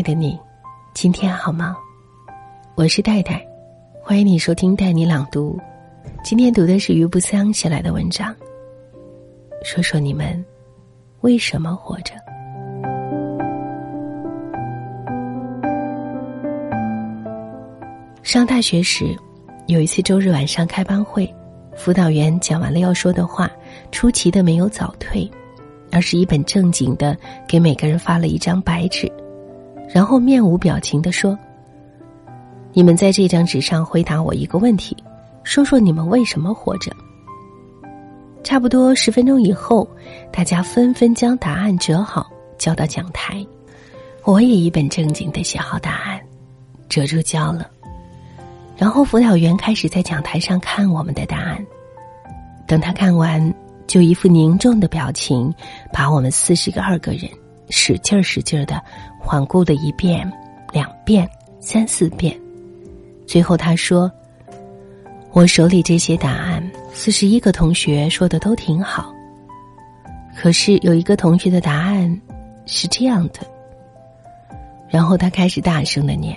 爱的你，今天好吗？我是戴戴，欢迎你收听带你朗读。今天读的是余不香写来的文章，说说你们为什么活着。上大学时，有一次周日晚上开班会，辅导员讲完了要说的话，出奇的没有早退。而是一本正经的给每个人发了一张白纸，然后面无表情的说：“你们在这张纸上回答我一个问题，说说你们为什么活着。”差不多十分钟以后，大家纷纷将答案折好交到讲台，我也一本正经的写好答案，折住交了。然后辅导员开始在讲台上看我们的答案，等他看完。就一副凝重的表情，把我们四十个二个人使劲儿使劲儿的环顾了一遍、两遍、三四遍。最后他说：“我手里这些答案，四十一个同学说的都挺好。可是有一个同学的答案是这样的。”然后他开始大声的念：“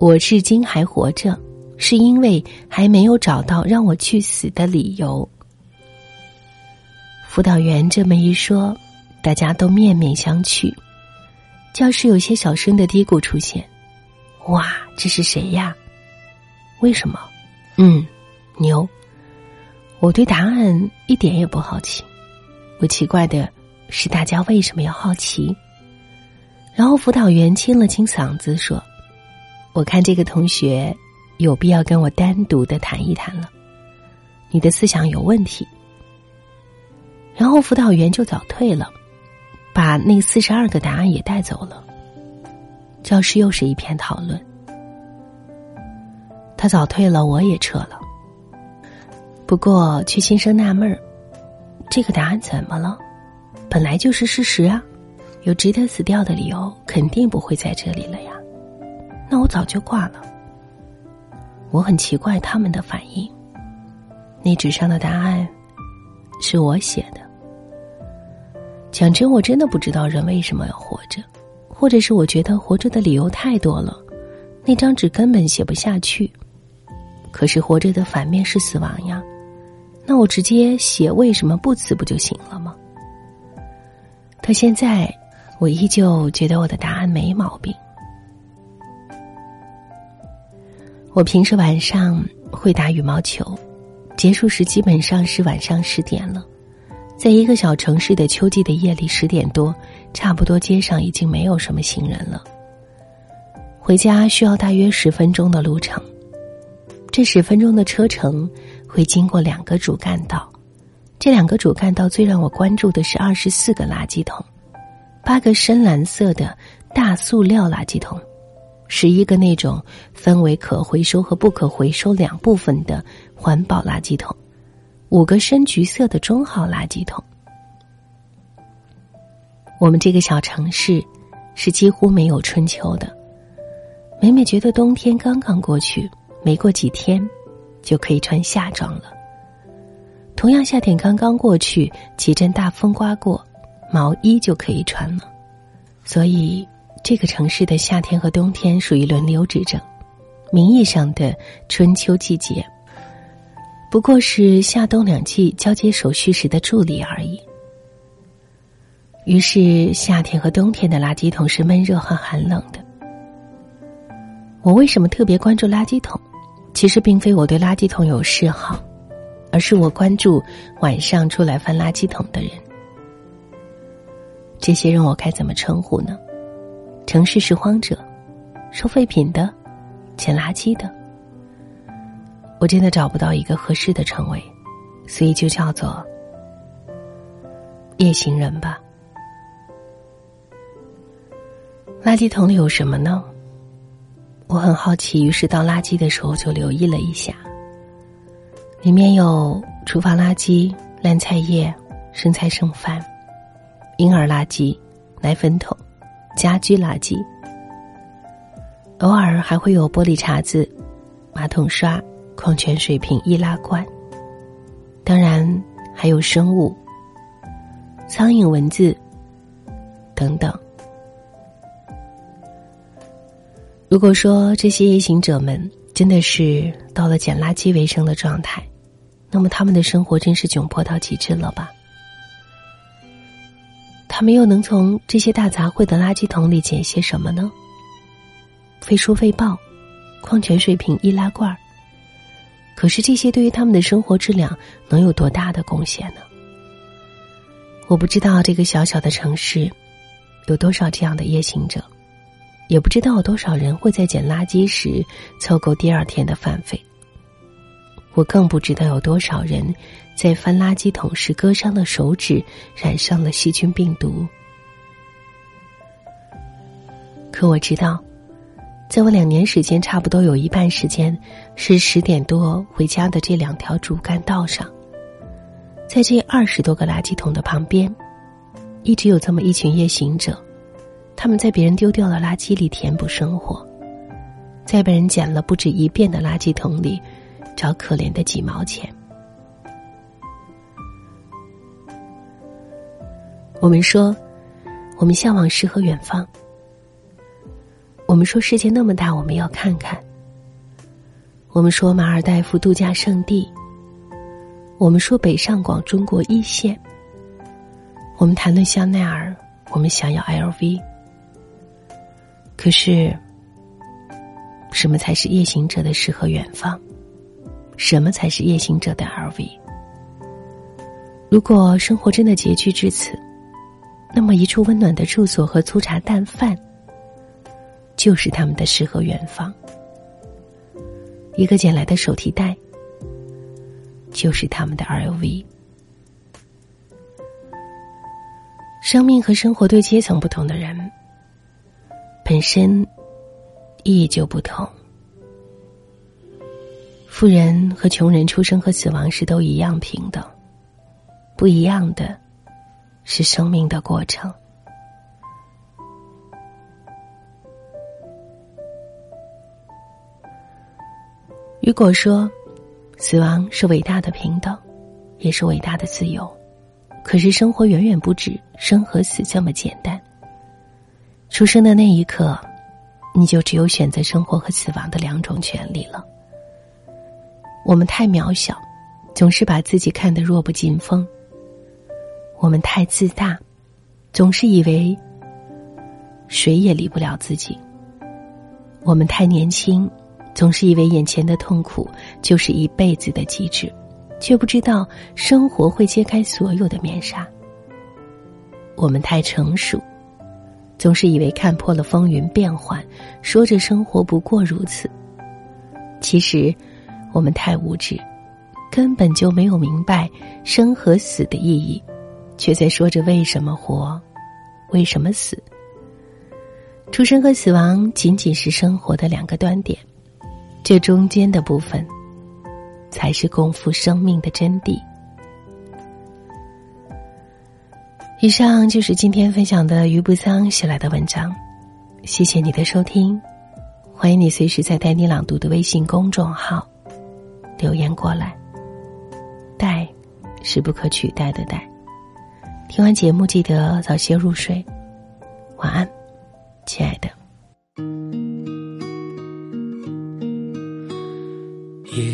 我至今还活着，是因为还没有找到让我去死的理由。”辅导员这么一说，大家都面面相觑。教室有些小声的嘀咕出现：“哇，这是谁呀？为什么？嗯，牛。”我对答案一点也不好奇。我奇怪的是，大家为什么要好奇？然后辅导员清了清嗓子说：“我看这个同学有必要跟我单独的谈一谈了。你的思想有问题。”然后辅导员就早退了，把那四十二个答案也带走了。教室又是一片讨论。他早退了，我也撤了。不过，却心生纳闷儿：这个答案怎么了？本来就是事实啊，有值得死掉的理由，肯定不会在这里了呀。那我早就挂了。我很奇怪他们的反应。那纸上的答案是我写的。讲真，我真的不知道人为什么要活着，或者是我觉得活着的理由太多了，那张纸根本写不下去。可是活着的反面是死亡呀，那我直接写为什么不死不就行了吗？到现在，我依旧觉得我的答案没毛病。我平时晚上会打羽毛球，结束时基本上是晚上十点了。在一个小城市的秋季的夜里，十点多，差不多街上已经没有什么行人了。回家需要大约十分钟的路程，这十分钟的车程会经过两个主干道，这两个主干道最让我关注的是二十四个垃圾桶，八个深蓝色的大塑料垃圾桶，十一个那种分为可回收和不可回收两部分的环保垃圾桶。五个深橘色的中号垃圾桶。我们这个小城市是几乎没有春秋的，每每觉得冬天刚刚过去，没过几天就可以穿夏装了。同样，夏天刚刚过去，几阵大风刮过，毛衣就可以穿了。所以，这个城市的夏天和冬天属于轮流执政，名义上的春秋季节。不过是夏冬两季交接手续时的助理而已。于是夏天和冬天的垃圾桶是闷热和寒冷的。我为什么特别关注垃圾桶？其实并非我对垃圾桶有嗜好，而是我关注晚上出来翻垃圾桶的人。这些人我该怎么称呼呢？城市拾荒者，收废品的，捡垃圾的。我真的找不到一个合适的称谓，所以就叫做夜行人吧。垃圾桶里有什么呢？我很好奇，于是倒垃圾的时候就留意了一下，里面有厨房垃圾、烂菜叶、剩菜剩饭、婴儿垃圾、奶粉桶、家居垃圾，偶尔还会有玻璃碴子、马桶刷。矿泉水瓶、易拉罐，当然还有生物、苍蝇、蚊子等等。如果说这些夜行者们真的是到了捡垃圾为生的状态，那么他们的生活真是窘迫到极致了吧？他们又能从这些大杂烩的垃圾桶里捡些什么呢？废书废报、矿泉水瓶、易拉罐儿。可是这些对于他们的生活质量能有多大的贡献呢？我不知道这个小小的城市有多少这样的夜行者。也不知道有多少人会在捡垃圾时凑够第二天的饭费。我更不知道有多少人在翻垃圾桶时割伤了手指，染上了细菌病毒。可我知道，在我两年时间，差不多有一半时间是十点多回家的这两条主干道上，在这二十多个垃圾桶的旁边，一直有这么一群夜行者。他们在别人丢掉的垃圾里填补生活，在被人捡了不止一遍的垃圾桶里找可怜的几毛钱。我们说，我们向往诗和远方。我们说世界那么大，我们要看看。我们说马尔代夫度假胜地。我们说北上广中国一线。我们谈论香奈儿，我们想要 LV。可是，什么才是夜行者的诗和远方？什么才是夜行者的 LV？如果生活真的拮据至此，那么一处温暖的住所和粗茶淡饭，就是他们的诗和远方。一个捡来的手提袋，就是他们的 LV。生命和生活对阶层不同的人。本身意义就不同。富人和穷人出生和死亡时都一样平等，不一样的是生命的过程。如果说死亡是伟大的平等，也是伟大的自由，可是生活远远不止生和死这么简单。出生的那一刻，你就只有选择生活和死亡的两种权利了。我们太渺小，总是把自己看得弱不禁风；我们太自大，总是以为谁也离不了自己；我们太年轻，总是以为眼前的痛苦就是一辈子的极致，却不知道生活会揭开所有的面纱；我们太成熟。总是以为看破了风云变幻，说着生活不过如此。其实，我们太无知，根本就没有明白生和死的意义，却在说着为什么活，为什么死。出生和死亡仅仅是生活的两个端点，这中间的部分，才是共赴生命的真谛。以上就是今天分享的于不桑写来的文章，谢谢你的收听，欢迎你随时在带你朗读的微信公众号留言过来。带是不可取代的带。听完节目记得早些入睡，晚安，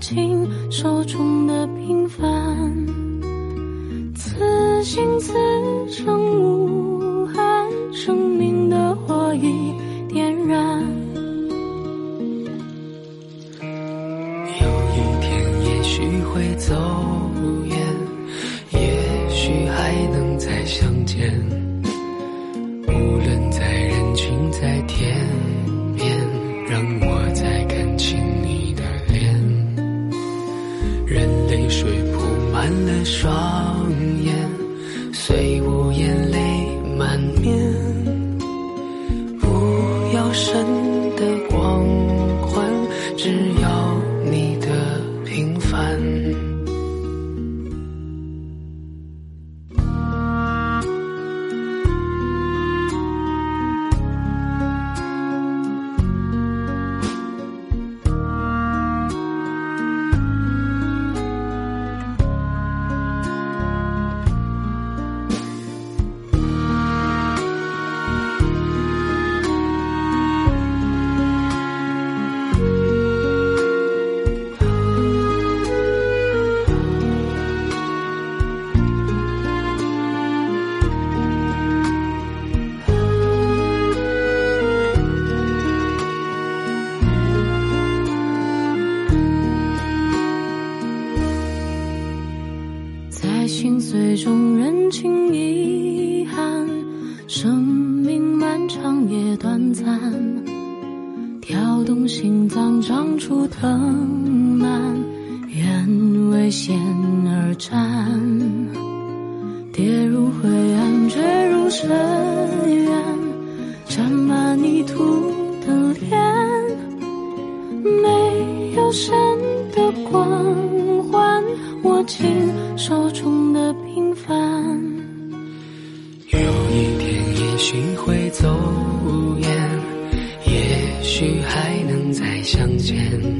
握紧手中任泪水铺满了双眼，虽无言泪满面。不要神为险而战，跌入灰暗，坠入深渊，沾满泥土的脸，没有神的光环，握紧手中的平凡。有一天，也许会走远，也许还能再相见。